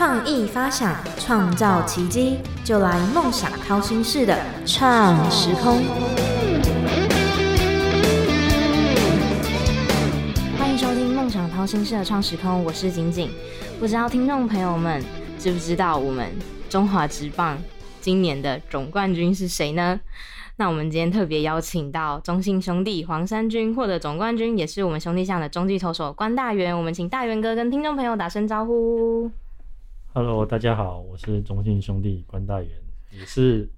创意发想，创造奇迹，就来梦想掏心式的创时空。欢迎收听梦想掏心式的创时空，我是景景。不知道听众朋友们知不知道我们中华职棒今年的总冠军是谁呢？那我们今天特别邀请到中信兄弟黄山军获得总冠军，也是我们兄弟象的中继投手关大元。我们请大元哥跟听众朋友打声招呼。Hello，大家好，我是中信兄弟关大元，也是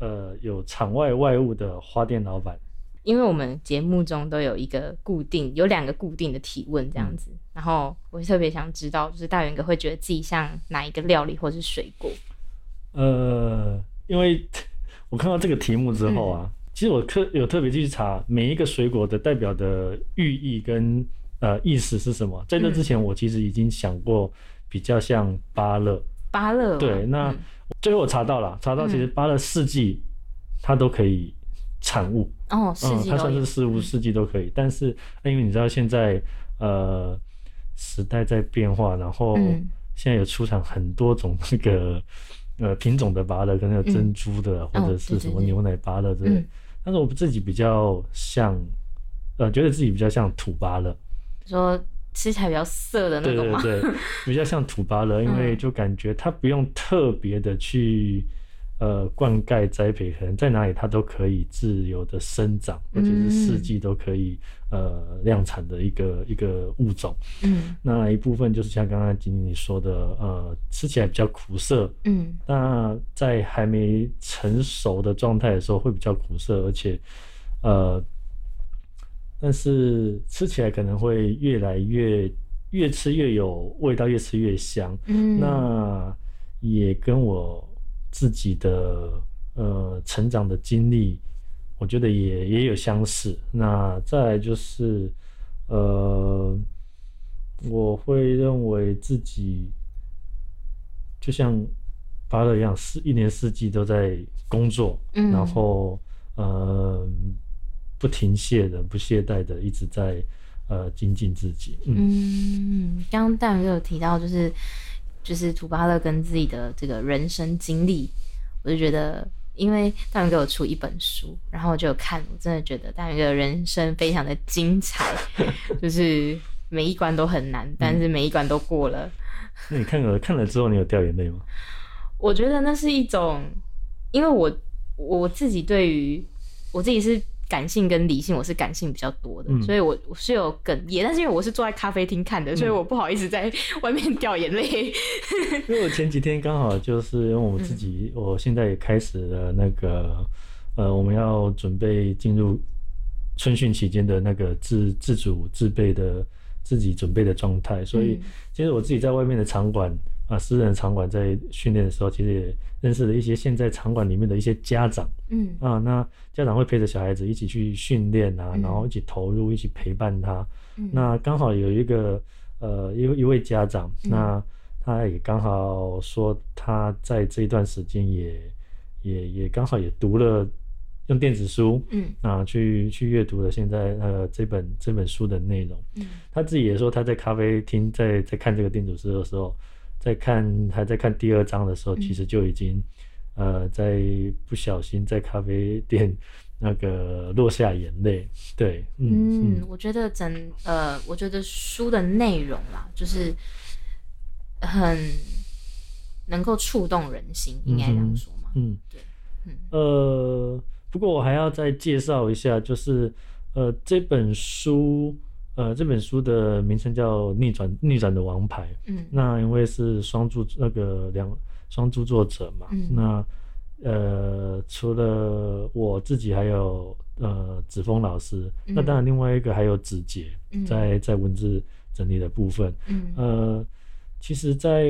呃有场外外务的花店老板。因为我们节目中都有一个固定，有两个固定的提问这样子，然后我特别想知道，就是大元哥会觉得自己像哪一个料理或是水果？呃，因为 我看到这个题目之后啊，其实我特有特别去查每一个水果的代表的寓意跟呃意思是什么。在这之前，我其实已经想过比较像芭乐。芭乐吗对，那嗯最后我查到了，查到其实芭乐四季它都可以产物。哦，四季嗯，它算是四物四季都可以，但是因为你知道现在呃时代在变化，然后嗯现在有出产很多种那个呃品种的芭乐，可能有珍珠的、或者是什么牛奶芭乐之类。嗯但是我自己比较像，呃，觉得自己比较像土芭乐，说吃起来比较涩的那种吗？对对，比较像土芭乐，因为嗯就感觉它不用特别的去。呃，灌溉栽培，可能在哪里它都可以自由的生长，而且是四嗯季都可以、呃量产的一个一个物种。嗯那一部分就是像刚刚仅仅你说的，呃，吃起来比较苦涩，嗯那在还没成熟的状态的时候会比较苦涩，而且呃，但是吃起来可能会越来越越吃越有味道，越吃越香。嗯，那也跟我自己的呃成长的经历，我觉得也也有相似。那再来就是呃，我会认为自己就像巴乐一样，四一年四季都在工作，嗯然后呃不停歇的、不懈怠的一直在呃精进自己。嗯嗯，刚刚大勇哥有提到，就是就是土巴勒跟自己的这个人生经历，我就觉得，因为大元哥有出一本书，然后我就有看，我真的觉得大元哥的人生非常的精彩，就是每一关都很难，但是每一关都过了。那你看了看了之后，你有掉眼泪吗？我觉得那是一种，因为我我自己对于我自己是感性跟理性，我是感性比较多的，嗯。所以我我是有哽咽，但是因为我是坐在咖啡厅看的，所以我不好意思在外面掉眼泪。因为我前几天刚好就是因为我自己，我现在也开始了那个，呃，我们要准备进入春训期间的那个自自主自备的自己准备的状态，所以嗯。其实我自己在外面的场馆啊，私人场馆在训练的时候，其实也认识了一些现在场馆里面的一些家长嗯。啊，那家长会陪着小孩子一起去训练啊，嗯。然后一起投入，一起陪伴他。嗯。那刚好有一个呃一一位家长，嗯。那他也刚好说他在这一段时间也也也刚好也读了用电子书嗯。啊去去阅读了现在呃这本这本书的内容。嗯。他自己也说他在咖啡厅在在看这个电子书的时候，在看还在看第二章的时候，嗯其实就已经呃在不小心在咖啡店那个落下眼泪。对，嗯嗯，我觉得整呃，我觉得书的内容啦，就是很能够触动人心，应该这样说嘛。嗯对嗯呃，不过我还要再介绍一下，就是呃这本书，呃这本书的名称叫《逆转逆转的王牌》。嗯。那因为是双著那个两双著作者嘛，嗯。那呃除了我自己，还有呃子峰老师，那嗯当然另外一个还有子杰，嗯。在在文字整理的部分，嗯。呃，其实在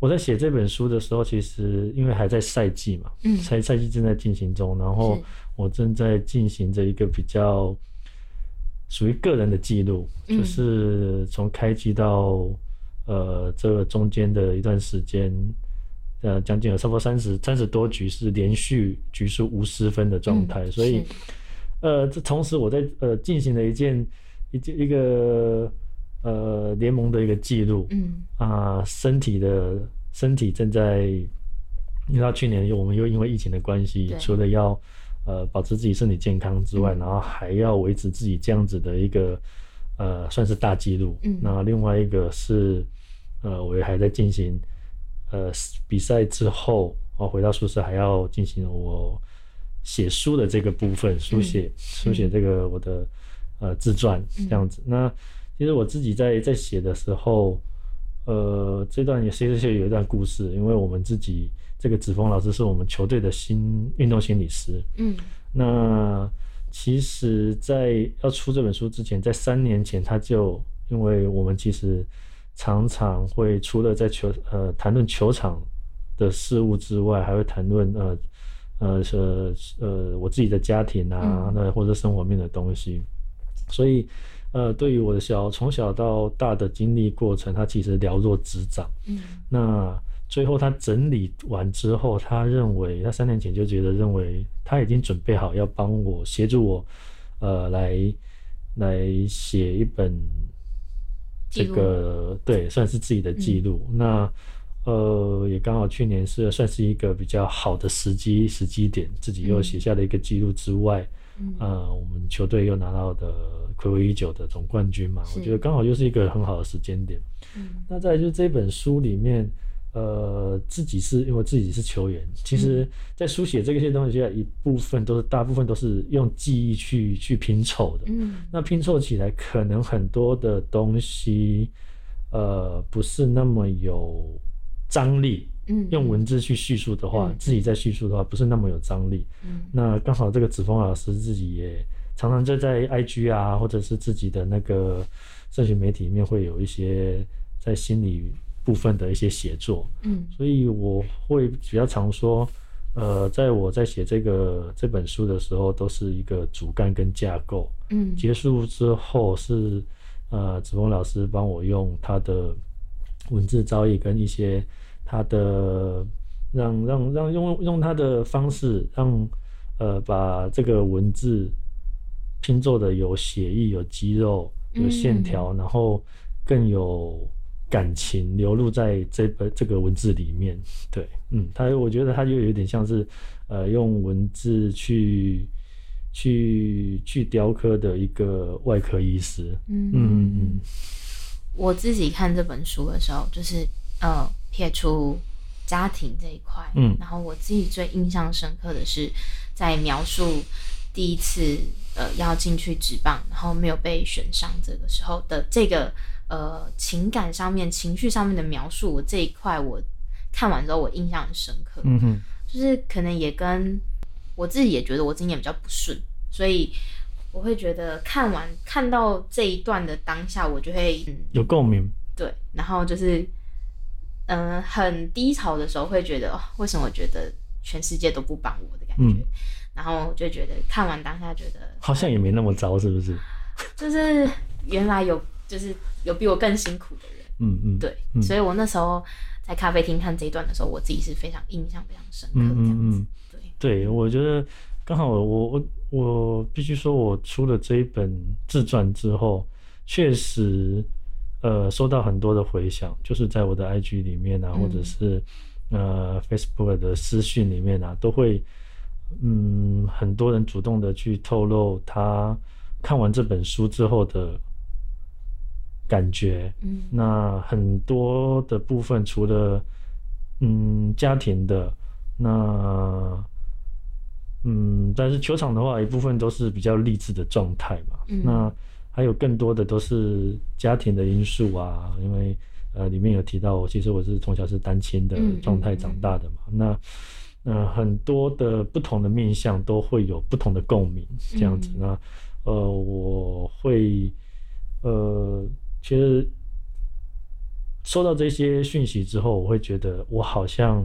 我在写这本书的时候，其实因为还在赛季嘛，嗯。赛赛季正在进行中，然后我正在进行着一个比较属于个人的记录，嗯。就是从开机到呃这个中间的一段时间，呃将近有差不多三十三十多局是连续局数无失分的状态，嗯所以呃这同时我在呃进行了一件一件一个呃联盟的一个记录，嗯。啊、身体的身体正在，因为到去年我们又因为疫情的关系，除了要呃保持自己身体健康之外，嗯然后还要维持自己这样子的一个呃算是大记录。嗯那另外一个是呃我也还在进行呃比赛之后，哦回到宿舍还要进行我写书的这个部分，书写、书写这个我的呃自传嗯这样子。那其实我自己在在写的时候，呃，这段也其实是有一段故事，因为我们自己这个子峰老师是我们球队的新运动心理师。嗯那其实，在要出这本书之前，在三年前他就，因为我们其实常常会除了在球呃谈论球场的事物之外，还会谈论呃呃是呃我自己的家庭啊嗯，那、或者生活面的东西，所以呃对于我的小从小到大的经历过程，他其实了若指掌。嗯那最后他整理完之后，他认为他三年前就觉得认为他已经准备好要帮我协助我，呃，来来写一本这个对，算是自己的记录。那呃，也刚好去年是算是一个比较好的时机时机点，自己又嗯写下了一个记录之外，嗯。呃，我们球队又拿到的暌违已久的总冠军嘛，我觉得刚好就是一个很好的时间点。嗯。那再来就是这本书里面，呃，自己是因为自己是球员，其实在书写这些东西啊，一部分都是大部分都是用记忆去去拼凑的。嗯那拼凑起来，可能很多的东西，呃，不是那么有张力。嗯，用文字去叙述的话，嗯自己在叙述的话，不是那么有张力。嗯那刚好这个子峰老师自己也常常就在 IG 啊，或者是自己的那个社群媒体里面会有一些在心理部分的一些写作，嗯。所以我会比较常说，呃，在我在写这个这本书的时候，都是一个主干跟架构，嗯。结束之后是呃子峰老师帮我用他的文字造诣跟一些他的让让让用用他的方式让呃把这个文字拼凑的有写意有肌肉有线条，然后更有感情流露在这本这个文字里面。对，嗯，他我觉得他就有点像是呃用文字去。去去雕刻的一个外科医师，嗯嗯嗯我自己看这本书的时候，就是呃撇除家庭这一块，嗯然后我自己最印象深刻的是在描述第一次呃要进去职棒，然后没有被选上这个时候的这个呃情感上面、情绪上面的描述，我这一块我看完之后我印象很深刻，嗯哼，就是可能也跟我自己也觉得我今年比较不顺，所以我会觉得看完看到这一段的当下，我就会嗯有共鸣，对，然后就是嗯、呃很低潮的时候会觉得、哦、为什么我觉得全世界都不帮我的感觉，嗯。然后就觉得看完当下觉得好像也没那么糟，是不是？就是原来有就是有比我更辛苦的人，嗯嗯，对，嗯。所以我那时候在咖啡厅看这一段的时候，我自己是非常印象非常深刻嗯这样子，嗯。嗯，对，对，我觉得刚好我我我必须说，我出了这一本自传之后，确实呃收到很多的回响，就是在我的 IG 里面啊，嗯或者是呃 Facebook 的私讯里面啊，都会嗯很多人主动的去透露他看完这本书之后的感觉，嗯那很多的部分，除了嗯家庭的，那嗯，但是球场的话，一部分都是比较励志的状态嘛。嗯那还有更多的都是家庭的因素啊，因为呃里面有提到，其实我是从小是单亲的嗯状态长大的嘛。那呃很多的不同的面向都会有不同的共鸣，这样子。嗯那呃我会呃其实收到这些讯息之后，我会觉得我好像，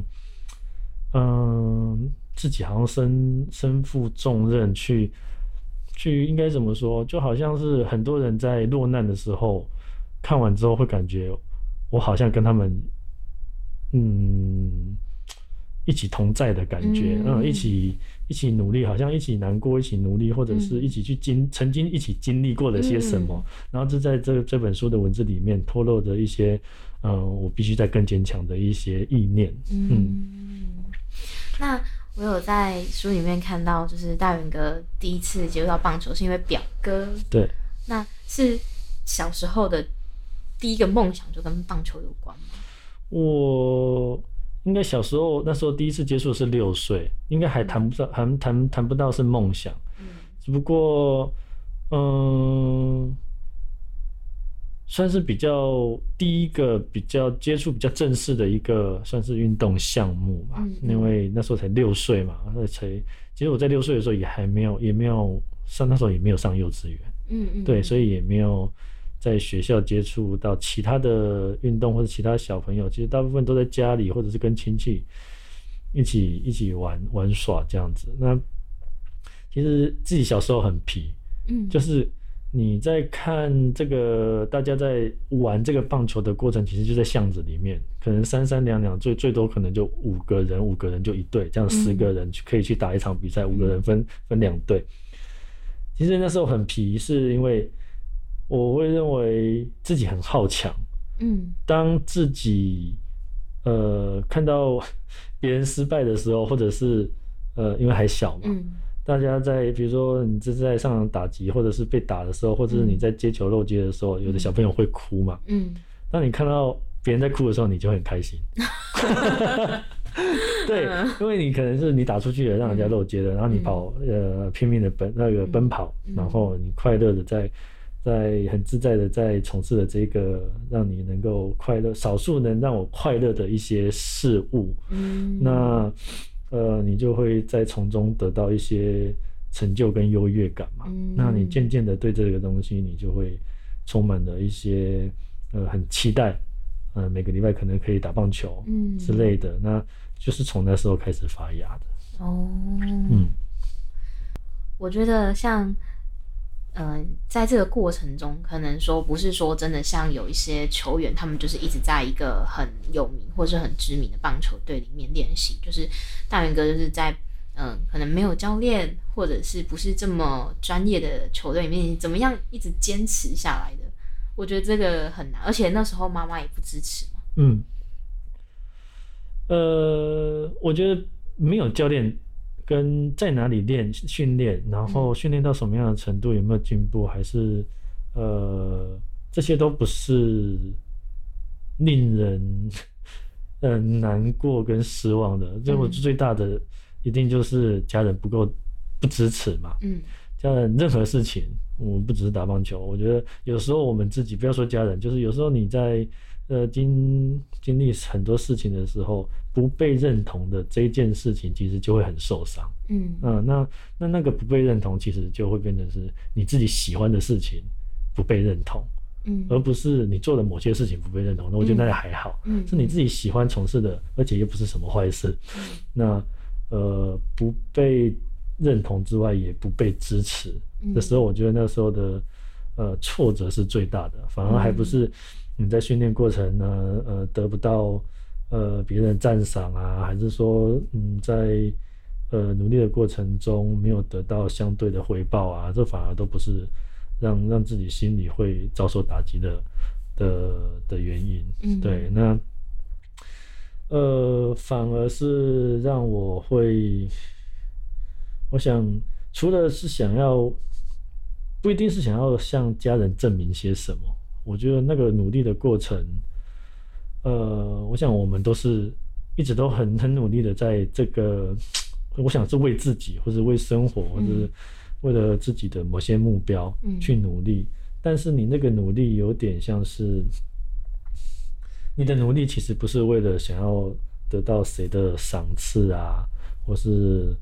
嗯，自己好像身身负重任去，去应该怎么说？就好像是很多人在落难的时候，看完之后会感觉，我好像跟他们，嗯，一起同在的感觉，嗯，一起一起努力，好像一起难过，一起努力，或者是一起去经曾经一起经历过了些什么，然后就在这这本书的文字里面透露着一些，嗯，我必须在更坚强的一些意念，嗯，那我有在书里面看到，就是大元哥第一次接触到棒球是因为表哥，对，那是小时候的。第一个梦想就跟棒球有关吗？我应该小时候那时候第一次接触是六岁，应该还谈不上，还谈谈不到是梦想。嗯，只不过，嗯，算是比较第一个比较接触比较正式的一个算是运动项目吧。嗯，因为那时候才六岁嘛，那才其实我在六岁的时候也还没有也没有上那时候也没有上幼稚园。嗯嗯，对，所以也没有。在学校接触到其他的运动或者其他小朋友，其实大部分都在家里或者是跟亲戚一起一起玩玩耍这样子。那其实自己小时候很皮，嗯，就是你在看这个大家在玩这个棒球的过程，其实就在巷子里面，可能三三两两，最最多可能就五个人，五个人就一队，这样十个人可以去打一场比赛，五个人分分两队。其实那时候很皮，是因为。我会认为自己很好强，嗯，当自己呃看到 别人失败的时候，或者是呃因为还小嘛，大家在比如说你这是在上场打击，或者是被打的时候，或者是你在接球漏接的时候，有的小朋友会哭嘛，嗯，当你看到别人在哭的时候，你就很开心，对，因为你可能是你打出去了，让人家漏接的，然后你跑呃拼命的奔那个奔跑，然后你快乐的在。在很自在的在从事的这个让你能够快乐，少数能让我快乐的一些事物，嗯，那呃，你就会在从中得到一些成就跟优越感嘛。那你渐渐的对这个东西，你就会充满了一些呃很期待，呃，每个礼拜可能可以打棒球，嗯之类的，那就是从那时候开始发芽的。哦，嗯，我觉得像。嗯，在这个过程中，可能说不是说真的像有一些球员，他们就是一直在一个很有名或是很知名的棒球队里面练习。就是大元哥就是在嗯，可能没有教练或者是不是这么专业的球队里面，怎么样一直坚持下来的？我觉得这个很难，而且那时候妈妈也不支持嘛。嗯，呃，我觉得没有教练。跟在哪里练训练，然后训练到什么样的程度，有没有进步，还是呃，这些都不是令人 呃难过跟失望的。这我最大的一定就是家人不够不支持嘛。嗯，家人任何事情，我们不只是打棒球，我觉得有时候我们自己不要说家人，就是有时候你在。呃，经经历很多事情的时候，不被认同的这件事情，其实就会很受伤。嗯嗯，那那那个不被认同，其实就会变成是你自己喜欢的事情不被认同，嗯，而不是你做的某些事情不被认同。那我觉得那还好，嗯，是你自己喜欢从事的，而且又不是什么坏事。那呃，不被认同之外，也不被支持的时候，我觉得那时候的呃挫折是最大的，反而还不是。你在训练过程呢，呃，得不到呃别人赞赏啊，还是说，嗯，在呃努力的过程中没有得到相对的回报啊，这反而都不是让让自己心里会遭受打击的的的原因。嗯，对，那呃，反而是让我会，我想除了是想要，不一定是想要向家人证明些什么。我觉得那个努力的过程，呃，我想我们都是一直都很很努力的，在这个，我想是为自己，或者为生活，或者是为了自己的某些目标去努力。但是你那个努力有点像是，你的努力其实不是为了想要得到谁的赏赐啊，或是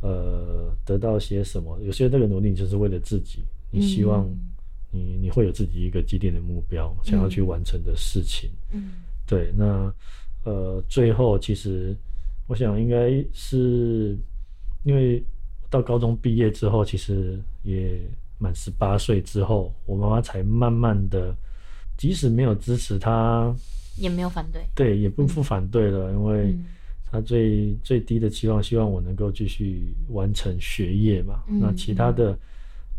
呃得到些什么。有些那个努力就是为了自己，你希望。你你会有自己一个既定的目标，想要去完成的事情。嗯，对。那呃，最后其实我想应该是因为到高中毕业之后，其实也满十八岁之后，我妈妈才慢慢的，即使没有支持她，也没有反对，对，也不不反对了，因为她最最低的期望，希望我能够继续完成学业嘛。嗯那其他的，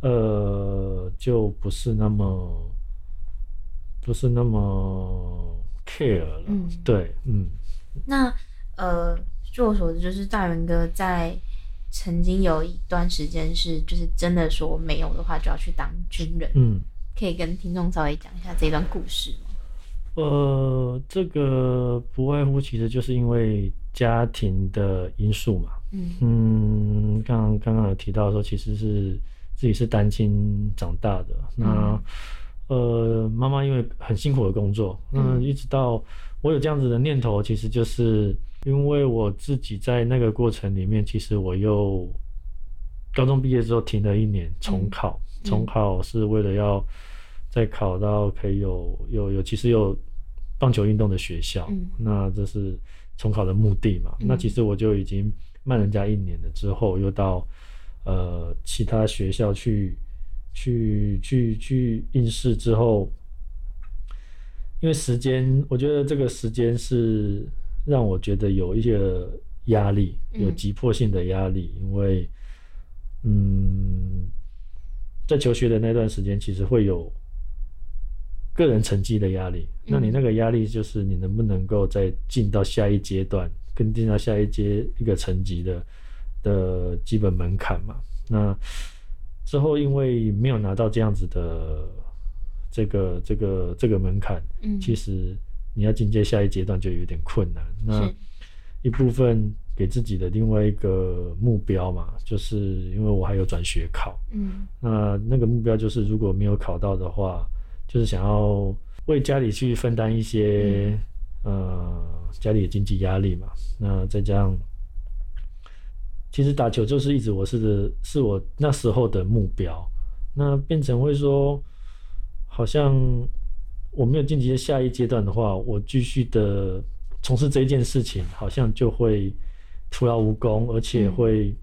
呃，就不是那么不是那么 care 了。嗯对，嗯，那呃，据我所知，就是大元哥在曾经有一段时间是，就是真的说没有的话就要去当军人，嗯，可以跟听众稍微讲一下这段故事吗？呃，这个不外乎其实就是因为家庭的因素嘛。嗯嗯，刚刚刚有提到说，其实是自己是单亲长大的。那、呃，妈妈因为很辛苦的工作，嗯，嗯一直到我有这样子的念头，其实就是因为我自己在那个过程里面，其实我又高中毕业之后停了一年重考，嗯。重考是为了要再考到可以有有有，其实有棒球运动的学校，嗯。那这是重考的目的嘛？嗯。那其实我就已经慢人家一年了，之后又到呃其他学校去去去去应试之后，因为时间，我觉得这个时间是让我觉得有一些压力，嗯有急迫性的压力，因为嗯，在求学的那段时间，其实会有个人成绩的压力。那你那个压力就是你能不能够再进到下一阶段，跟进到下一阶一个层级的的基本门槛嘛？那之后因为没有拿到这样子的这个这个这个门槛，嗯，其实你要进阶下一阶段就有点困难。那一部分给自己的另外一个目标嘛，就是因为我还有转学考，嗯那那个目标就是如果没有考到的话，就是想要为家里去分担一些、呃家里的经济压力嘛。那再加上，其实打球就是一直我是的是我那时候的目标，那变成会说，好像我没有晋级下一阶段的话，我继续的从事这一件事情，好像就会徒劳无功，而且嗯。会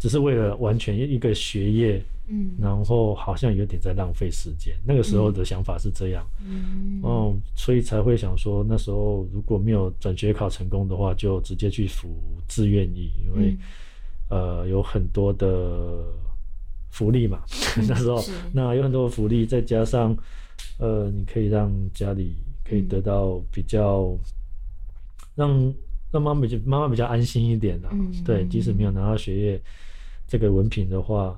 只是为了完全一个学业，嗯。然后好像有点在浪费时间。那个时候的想法是这样，嗯。哦，所以才会想说，那时候如果没有转学考成功的话，就直接去服志愿役，因为、嗯。呃有很多的福利嘛，那时候那有很多的福利，再加上呃，你可以让家里可以得到比较、让让妈妈比较妈妈比较安心一点啊。嗯。对，即使没有拿到学业这个文凭的话，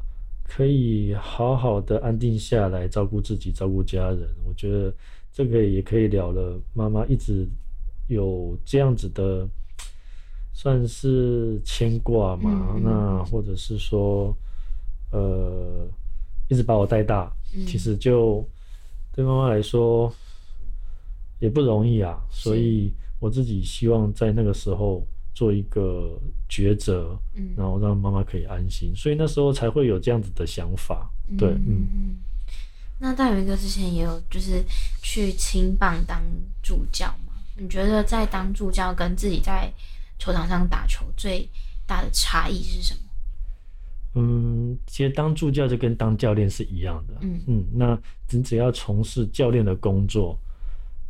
可以好好的安定下来，照顾自己，照顾家人。我觉得这个也可以了了。妈妈一直有这样子的，算是牵挂嘛。那或者是说，呃，一直把我带大，嗯其实就对妈妈来说也不容易啊。所以我自己希望在那个时候做一个抉择，嗯然后让妈妈可以安心，所以那时候才会有这样子的想法。对，嗯，嗯。那大元哥之前也有就是去青棒当助教嘛？你觉得在当助教跟自己在球场上打球最大的差异是什么？嗯，其实当助教就跟当教练是一样的。嗯嗯，那你只要从事教练的工作，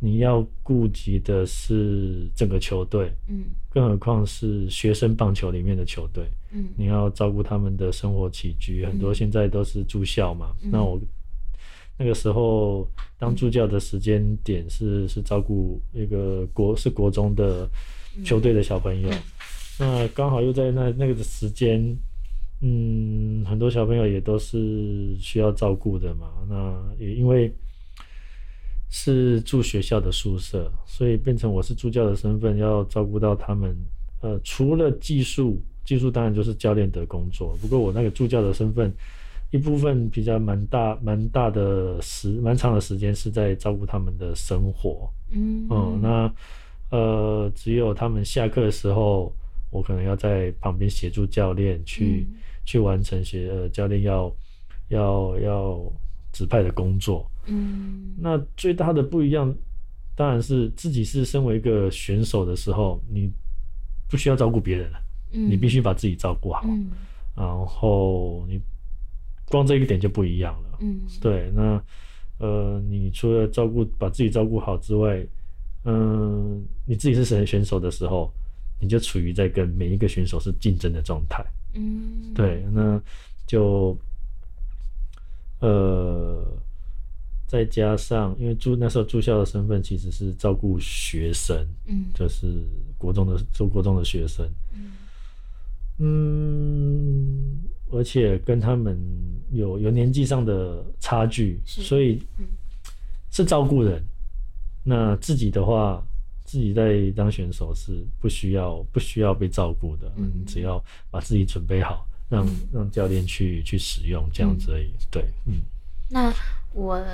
你要顾及的是整个球队，嗯。更何况是学生棒球里面的球队，嗯。你要照顾他们的生活起居。很多嗯现在都是住校嘛，嗯。那我那个时候当助教的时间点是是照顾一个国是国中的球队的小朋友，嗯。那刚好又在那那个的时间，嗯，很多小朋友也都是需要照顾的嘛。那也因为是住学校的宿舍，所以变成我是助教的身份，要照顾到他们。呃，除了技术，技术当然就是教练的工作。不过我那个助教的身份，一部分比较蛮大蛮大的时蛮长的时间是在照顾他们的生活。嗯嗯，那呃，只有他们下课的时候，我可能要在旁边协助教练去、嗯去完成学呃教练要要要指派的工作。嗯那最大的不一样，当然是自己是身为一个选手的时候，你不需要照顾别人了，嗯你必须把自己照顾好，嗯然后你光这一点就不一样了。嗯对，那呃，你除了照顾把自己照顾好之外，嗯、你自己是选选手的时候，你就处于在跟每一个选手是竞争的状态。嗯，对，那就呃，再加上因为住那时候住校的身份其实是照顾学生，嗯。就是国中的做国中的学生，嗯。嗯，而且跟他们有有年纪上的差距，所以嗯。是照顾人。那自己的话，自己在当选手是不需要不需要被照顾的，嗯。嗯，只要把自己准备好，让、嗯让教练去去使用这样子而已。对，嗯那我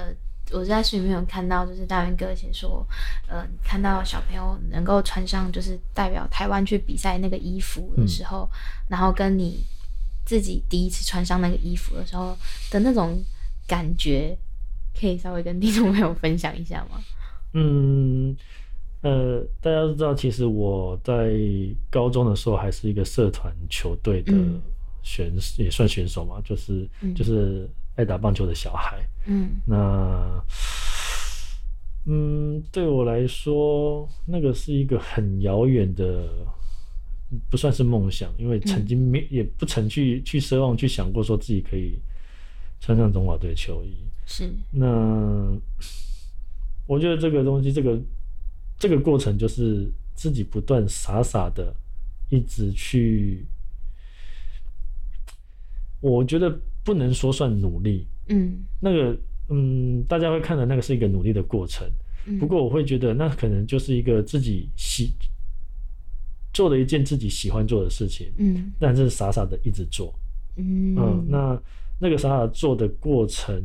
我在书里面有看到，就是大元哥写说，呃，看到小朋友能够穿上就是代表台湾去比赛那个衣服的时候，然后跟你自己第一次穿上那个衣服的时候的那种感觉，可以稍微跟听众朋友分享一下吗？嗯，呃，大家都知道，其实我在高中的时候还是一个社团球队的嗯选，也算选手嘛，就是、嗯就是爱打棒球的小孩。嗯那，嗯，对我来说，那个是一个很遥远的，不算是梦想，因为曾经没、也不曾去去奢望去想过说自己可以穿上中华队球衣。是那我觉得这个东西，这个这个过程就是自己不断傻傻的一直去，我觉得不能说算努力，嗯。那个嗯，大家会看的那个是一个努力的过程。嗯，不过我会觉得那可能就是一个自己喜做了一件自己喜欢做的事情，嗯。但是傻傻的一直做。嗯。嗯，那那个傻傻做的过程，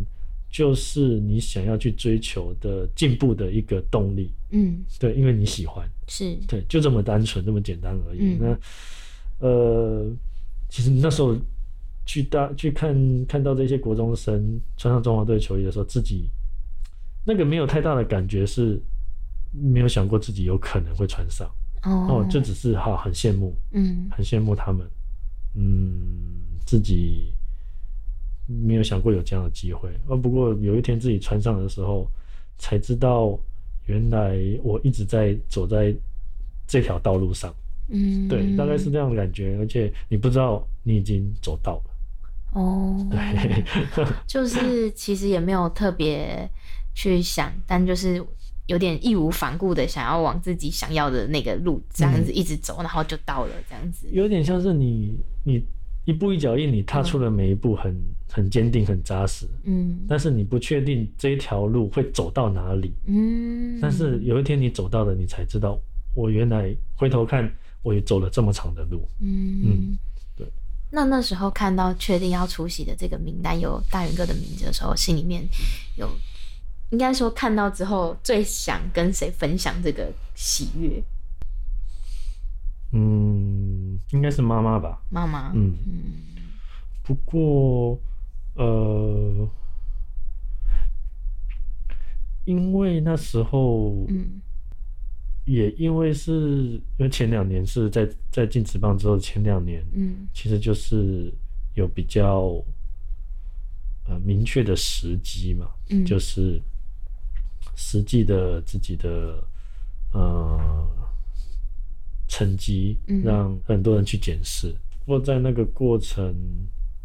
就是你想要去追求的进步的一个动力。嗯。对，因为你喜欢，是。对，就这么单纯，这么简单而已。嗯。那呃，其实那时候去大去看看到这些国中生穿上中华队球衣的时候，自己那个没有太大的感觉，是没有想过自己有可能会穿上。哦哦，就只是哈很羡慕，嗯很羡慕他们，嗯，自己没有想过有这样的机会。呃，不过有一天自己穿上的时候，才知道原来我一直在走在这条道路上。嗯对，大概是这样的感觉，而且你不知道你已经走到了。哦，对，就是其实也没有特别去想，但就是有点义无反顾的想要往自己想要的那个路这样子一直走，然后就到了这样子。有点像是你你一步一脚印，你踏出了每一步很很坚定、很扎实，嗯但是你不确定这一条路会走到哪里。嗯，但是有一天你走到了，你才知道，我原来回头看，我也走了这么长的路。嗯。那那时候看到确定要出席的这个名单有大元哥的名字的时候，心里面有应该说看到之后最想跟谁分享这个喜悦？嗯，应该是妈妈吧。妈妈。嗯，嗯不过呃，因为那时候嗯也因为是因为前两年是在在进职棒之后，前两年嗯其实就是有比较呃明确的时机嘛，嗯，就是实际的自己的呃成绩嗯，让很多人去检视。不过在那个过程，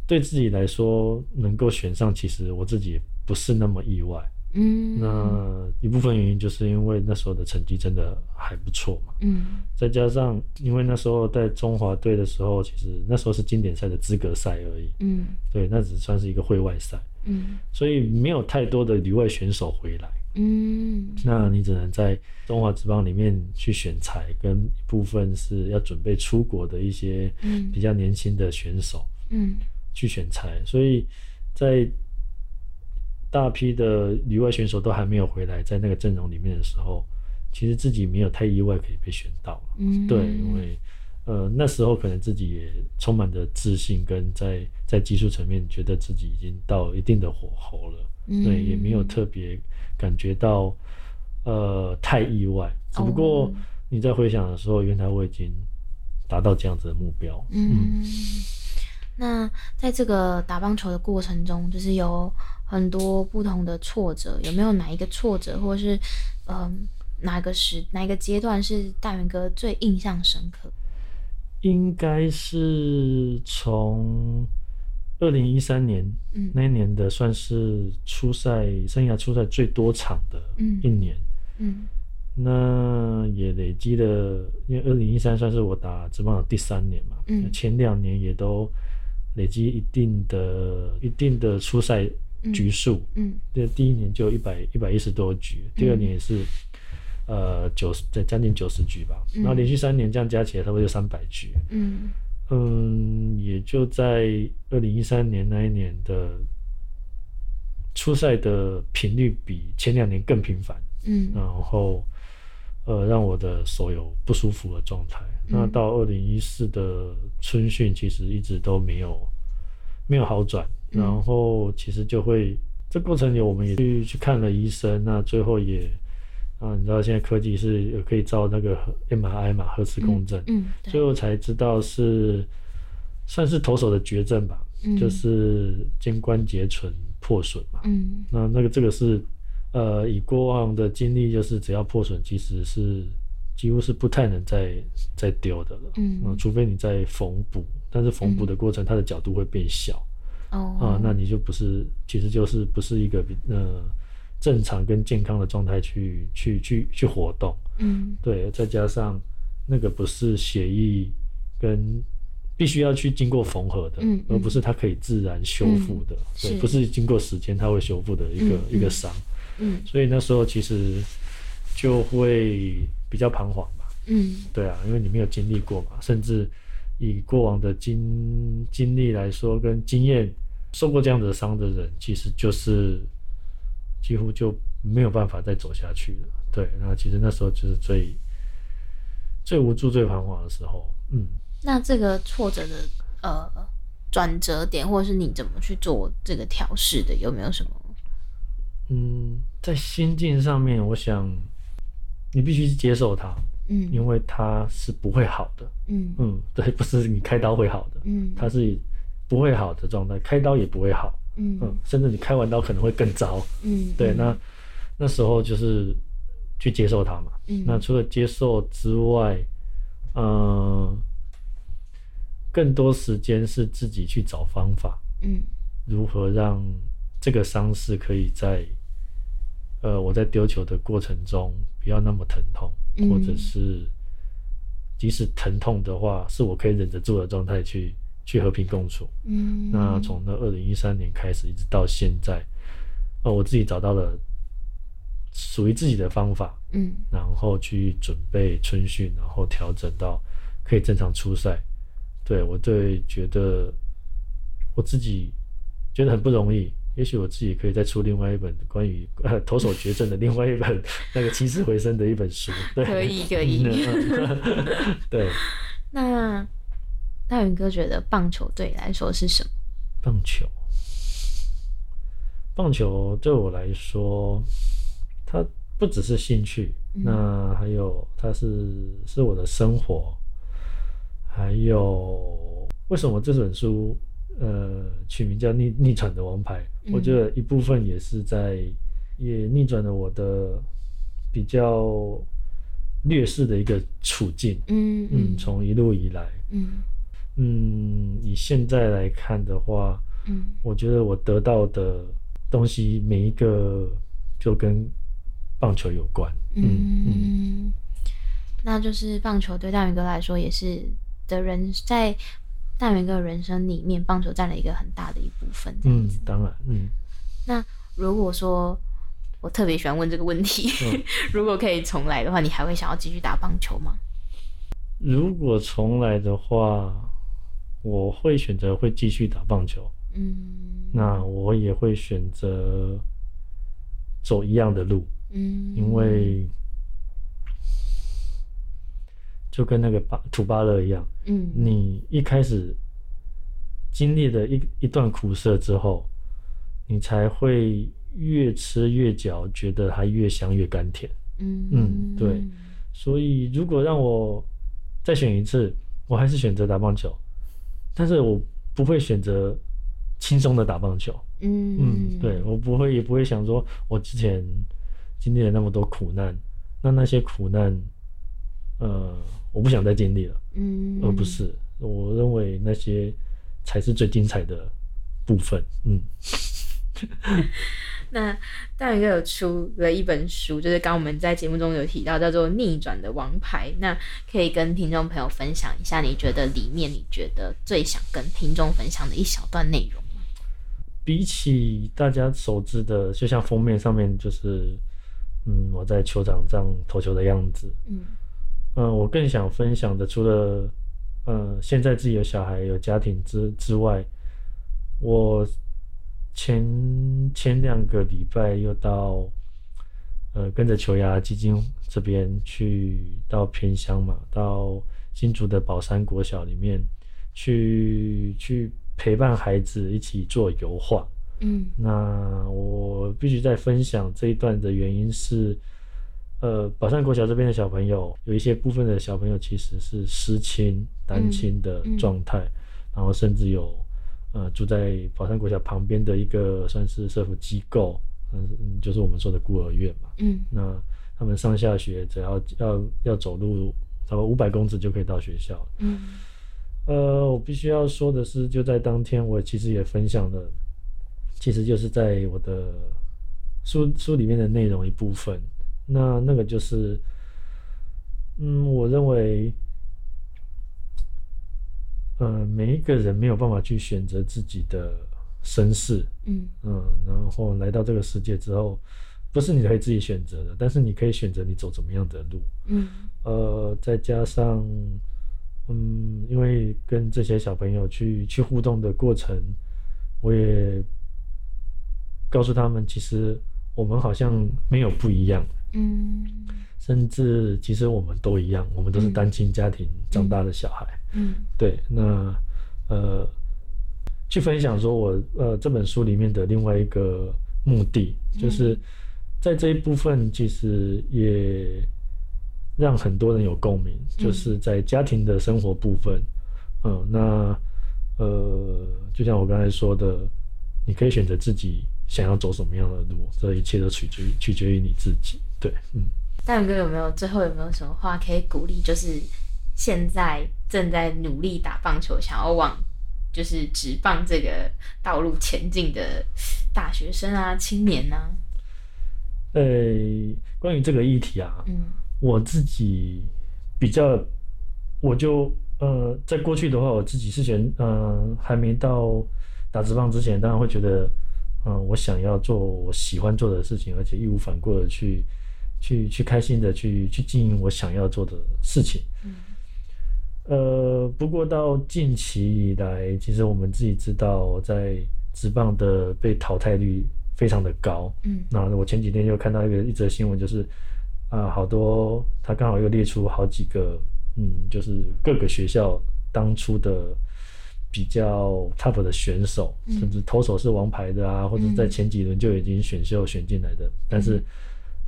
对自己来说能够选上，其实我自己也不是那么意外。嗯。那一部分原因就是因为那时候的成绩真的还不错嘛，嗯。再加上因为那时候在中华队的时候，其实那时候是经典赛的资格赛而已，嗯。对，那只算是一个会外赛，嗯。所以没有太多的旅外选手回来。嗯。那你只能在中华职棒里面去选材，跟一部分是要准备出国的一些嗯。比较年轻的选手嗯。去选材，所以在大批的旅外选手都还没有回来，在那个阵容里面的时候，其实自己没有太意外可以被选到。嗯，对，因为呃那时候可能自己也充满着自信，跟在在技术层面觉得自己已经到一定的火候了。对，也没有嗯特别感觉到呃太意外，只不过哦你在回想的时候，原来我已经达到这样子的目标。嗯，那在这个打棒球的过程中，就是有很多不同的挫折，有没有哪一个挫折，或者是嗯、哪个时哪一个阶段是大元哥最印象深刻？应该是从二零一三年嗯那一年的，算是初赛生涯初赛最多场的嗯一年。嗯那也累积了，因为二零一三算是我打职棒的第三年嘛，嗯前两年也都累积一定的、一定的初赛局数。嗯这，第一年就一百一百一十多局，第二年也是、呃九十，在将近九十局吧，嗯然后连续三年这样加起来，差不多就三百局。嗯嗯，也就在二零一三年那一年的初赛的频率比前两年更频繁。嗯然后呃让我的手有不舒服的状态。嗯那到二零一四的春训，其实一直都没有没有好转，嗯然后其实就会这过程里我们也去去看了医生，那最后也啊你知道现在科技是有可以照那个 MRI 嘛核磁共振，嗯，对。最后才知道是算是投手的绝症吧，嗯。就是肩关节唇破损嘛。嗯。那那个这个是，呃，以过往的经历，就是只要破损，其实是几乎是不太能再再丢的了。嗯。呃除非你在缝补，但是缝补的过程，它的角度会变小哦。啊、那你就不是，其实就是不是一个比呃正常跟健康的状态去去去去活动。嗯。对，再加上那个不是血液跟必须要去经过缝合的，嗯嗯而不是它可以自然修复的，对，是。不是经过时间它会修复的一个、一个伤。嗯。所以那时候其实就会比较彷徨吧，嗯。对啊，因为你没有经历过嘛，甚至以过往的经经历来说，跟经验受过这样的伤的人，其实就是几乎就没有办法再走下去了。对，那其实那时候就是最最无助、最彷徨的时候。嗯，那这个挫折的呃转折点，或者是你怎么去做这个调试的，有没有什么？嗯，在心境上面，我想你必须接受它，嗯因为它是不会好的。嗯嗯，对，不是你开刀会好的，嗯它是不会好的状态，开刀也不会好。嗯嗯，甚至你开完刀可能会更糟。嗯对，那那时候就是去接受它嘛。嗯那除了接受之外，嗯，更多时间是自己去找方法，嗯如何让这个伤势可以在呃我在丢球的过程中不要那么疼痛，嗯或者是即使疼痛的话，是我可以忍得住的状态去去和平共处。嗯那从那二零一三年开始，一直到现在，呃，我自己找到了属于自己的方法，嗯然后去准备春训，然后调整到可以正常出赛。对我对觉得我自己觉得很不容易，也许我自己可以再出另外一本关于呃投手绝症的另外一本 那个起死回生的一本书。对，可以可以 对，那大云哥觉得棒球对你来说是什么？棒球，棒球对我来说，它不只是兴趣，嗯那还有它是是我的生活，还有为什么这本书呃取名叫逆逆转的王牌？嗯我觉得一部分也是在也逆转了我的比较劣势的一个处境。嗯嗯，从一路以来，嗯嗯，以现在来看的话，嗯我觉得我得到的东西每一个就跟棒球有关。嗯嗯嗯，那就是棒球对大元哥来说也是的人在大元哥的人生里面，棒球占了一个很大的一部分。嗯子，，当然，嗯，那如果说我特别喜欢问这个问题，嗯 如果可以重来的话，你还会想要继续打棒球吗？如果重来的话，我会选择会继续打棒球。嗯，那我也会选择走一样的路，嗯，因为就跟那个巴土巴勒一样，嗯。你一开始经历了一一段苦涩之后，你才会越吃越嚼，觉得它越香越甘甜。嗯。嗯对。所以如果让我再选一次，我还是选择打棒球，但是我不会选择轻松的打棒球。嗯。嗯，对我不会也不会想说，我之前经历了那么多苦难，那那些苦难呃，我不想再经历了，嗯，而不是我认为那些才是最精彩的部分。嗯，那大宇哥有出了一本书，就是刚我们在节目中有提到，叫做《逆转的王牌》。那可以跟听众朋友分享一下，你觉得里面你觉得最想跟听众分享的一小段内容吗？比起大家熟知的，就像封面上面就是，嗯，我在球场上投球的样子，嗯嗯，我更想分享的，除了呃现在自己有小孩有家庭之之外，我前前两个礼拜又到呃跟着球牙基金这边去到偏乡嘛，到新竹的宝山国小里面去去陪伴孩子一起做油画。嗯那我必须在分享这一段的原因是，呃，宝山国小这边的小朋友，有一些部分的小朋友其实是失亲、单亲的嗯状态，然后甚至有呃住在宝山国小旁边的一个算是社福机构，嗯，嗯就是我们说的孤儿院嘛。嗯那他们上下学只要要要走路，差不多五百公尺就可以到学校。嗯呃，我必须要说的是，就在当天，我其实也分享了，其实就是在我的书书里面的内容一部分。那那个就是，嗯，我认为，呃，每一个人没有办法去选择自己的身世，嗯嗯，然后来到这个世界之后，不是你可以自己选择的，但是你可以选择你走怎么样的路。嗯呃，再加上，嗯，因为跟这些小朋友去去互动的过程，我也告诉他们，其实我们好像没有不一样，嗯甚至其实我们都一样，我们都是嗯单亲家庭长大的小孩。嗯对，那呃，去分享说我呃这本书里面的另外一个目的，就是在这一部分其实也让很多人有共鸣，就是在家庭的生活部分，嗯，那呃，就像我刚才说的，你可以选择自己想要走什么样的路，这一切都取决于取决于你自己。对，嗯。大勇哥有没有最后有没有什么话可以鼓励？就是现在正在努力打棒球，想要往就是职棒这个道路前进的大学生啊、青年啊，呃，关于这个议题啊，嗯。我自己比较，我就呃，在过去的话，我自己之前呃，还没到打职棒之前，当然会觉得，嗯、我想要做我喜欢做的事情，而且义无反顾的去去去开心的去去经营我想要做的事情。嗯呃，不过到近期以来，其实我们自己知道，在职棒的被淘汰率非常的高。嗯。那我前几天又看到一个一则新闻，就是啊，好多他刚好又列出好几个，嗯，就是各个学校当初的比较 top 的选手，嗯。甚至投手是王牌的啊，或者在前几轮就已经选秀选进来的，但是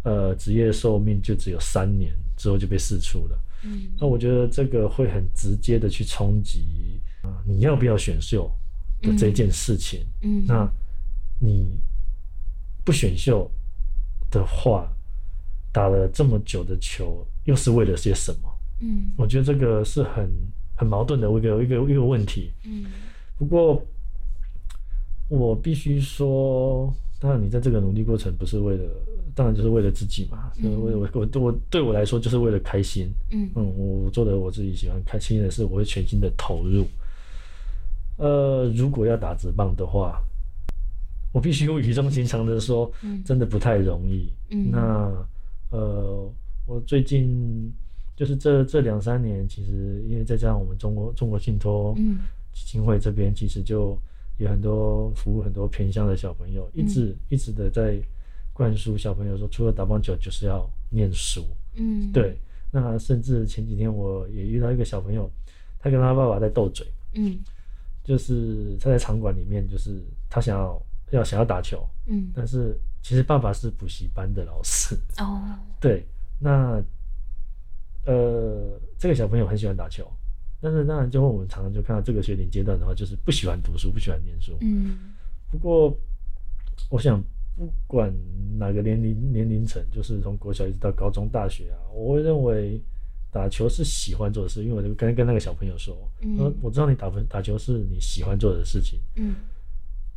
呃，职业寿命就只有三年，之后就被释出了。嗯那我觉得这个会很直接的去冲击啊，你要不要选秀的这件事情。嗯那你不选秀的话，打了这么久的球，又是为了些什么？嗯我觉得这个是很很矛盾的一个一个一个问题。嗯不过，我必须说，当然你在这个努力过程不是为了，当然就是为了自己嘛。嗯为我我我对我来说就是为了开心。嗯嗯，我做的我自己喜欢开心的事，我会全心的投入。呃，如果要打直棒的话，我必须语重心长的说，嗯真的不太容易。嗯那呃，我最近就是这这两三年，其实因为再加上我们中国中国信托嗯基金会这边，其实就有很多服务很多偏乡的小朋友，一直、一直的在灌输小朋友说，除了打棒球就是要念书。嗯。对，那甚至前几天我也遇到一个小朋友，他跟他爸爸在斗嘴，嗯。就是他在场馆里面，就是他想要要想要打球，嗯。但是其实爸爸是补习班的老师，哦。对，那呃这个小朋友很喜欢打球，但是当然就我们常常就看到这个学龄阶段的话，就是不喜欢读书，不喜欢念书。嗯。不过我想不管哪个年龄年龄层，就是从国小一直到高中、大学啊，我会认为打球是喜欢做的事，因为我就跟跟那个小朋友说，嗯呃，我知道你打分打球是你喜欢做的事情，嗯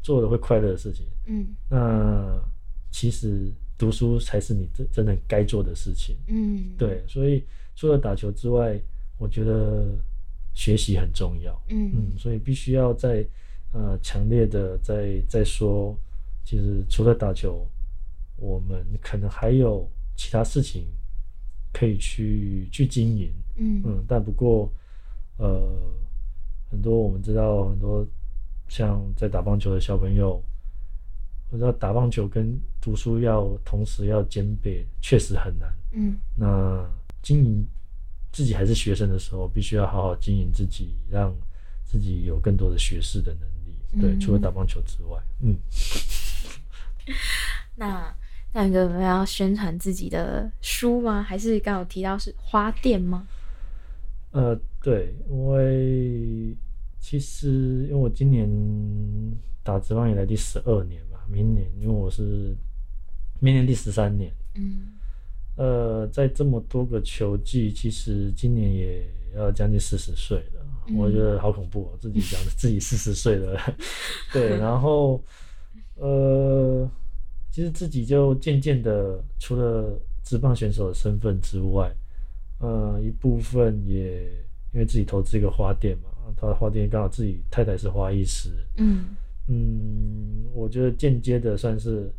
做的会快乐的事情。嗯那其实读书才是你真真的该做的事情。嗯，对，所以除了打球之外，我觉得学习很重要。嗯嗯，所以必须要在呃强烈的在在说，其实除了打球，我们可能还有其他事情可以去去经营。嗯嗯，但不过呃，很多我们知道很多像在打棒球的小朋友，我知道打棒球跟读书要同时要兼备，确实很难。嗯那经营自己还是学生的时候，必须要好好经营自己，让自己有更多的学识的能力。对，嗯除了打棒球之外，嗯，那大元哥，我们要宣传自己的书吗？还是刚刚有提到是花店吗？呃，对，因为其实因为我今年打职棒以来第十二年嘛，明年因为我是明年第十三年，嗯呃，在这么多个球季，其实今年也要将近四十岁了，嗯我觉得好恐怖哦，自己讲自己四十岁了，对，然后呃，其实自己就渐渐的，除了职棒选手的身份之外，呃，一部分也因为自己投资一个花店嘛，他的花店刚好自己太太是花艺师，嗯。嗯，我觉得间接的算是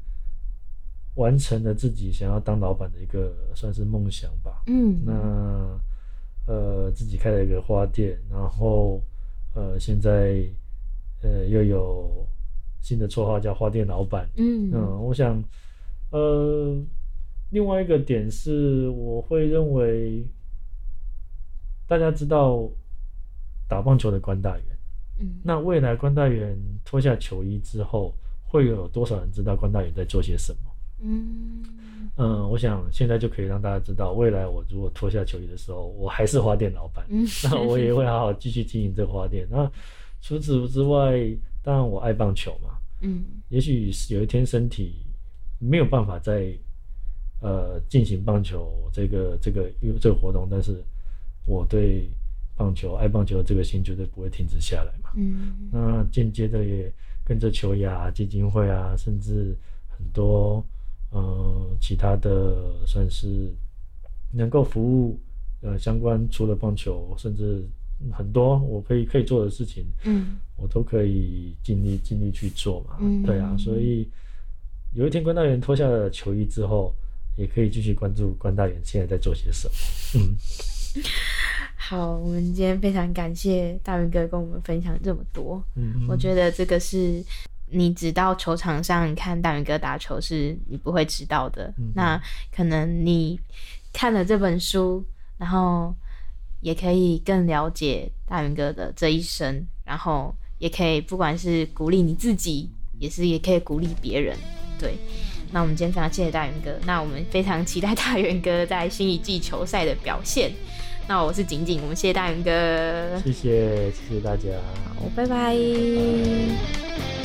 完成了自己想要当老板的一个算是梦想吧。嗯，那呃，自己开了一个花店，然后呃，现在呃又有新的绰号叫花店老板。嗯嗯，我想呃，另外一个点是，我会认为大家知道打棒球的关大元。嗯那未来关大元脱下球衣之后，会有多少人知道关大元在做些什么？嗯嗯，我想现在就可以让大家知道，未来我如果脱下球衣的时候，我还是花店老板，嗯那我也会好好继续经营这个花店。那除此之外，当然我爱棒球嘛，嗯。也许是有一天身体没有办法再呃进行棒球这个这个这个活动，但是我对棒球爱棒球的这个心绝对不会停止下来嘛。嗯。那间接的也跟着球雅基金会啊，甚至很多呃其他的算是能够服务呃相关除了棒球，甚至很多我可以可以做的事情，嗯我都可以尽力尽力去做嘛。嗯对啊，所以有一天关大元脱下了球衣之后，也可以继续关注关大元现在在做些什么。嗯，好，我们今天非常感谢大元哥跟我们分享这么多。嗯我觉得这个是你只到球场上看大元哥打球是你不会知道的。嗯那可能你看了这本书，然后也可以更了解大元哥的这一生，然后也可以不管是鼓励你自己，也是也可以鼓励别人。对，那我们今天非常谢谢大元哥，那我们非常期待大元哥在新一季球赛的表现。那我是景景，我们谢谢大元哥，谢谢谢谢大家。好，拜拜。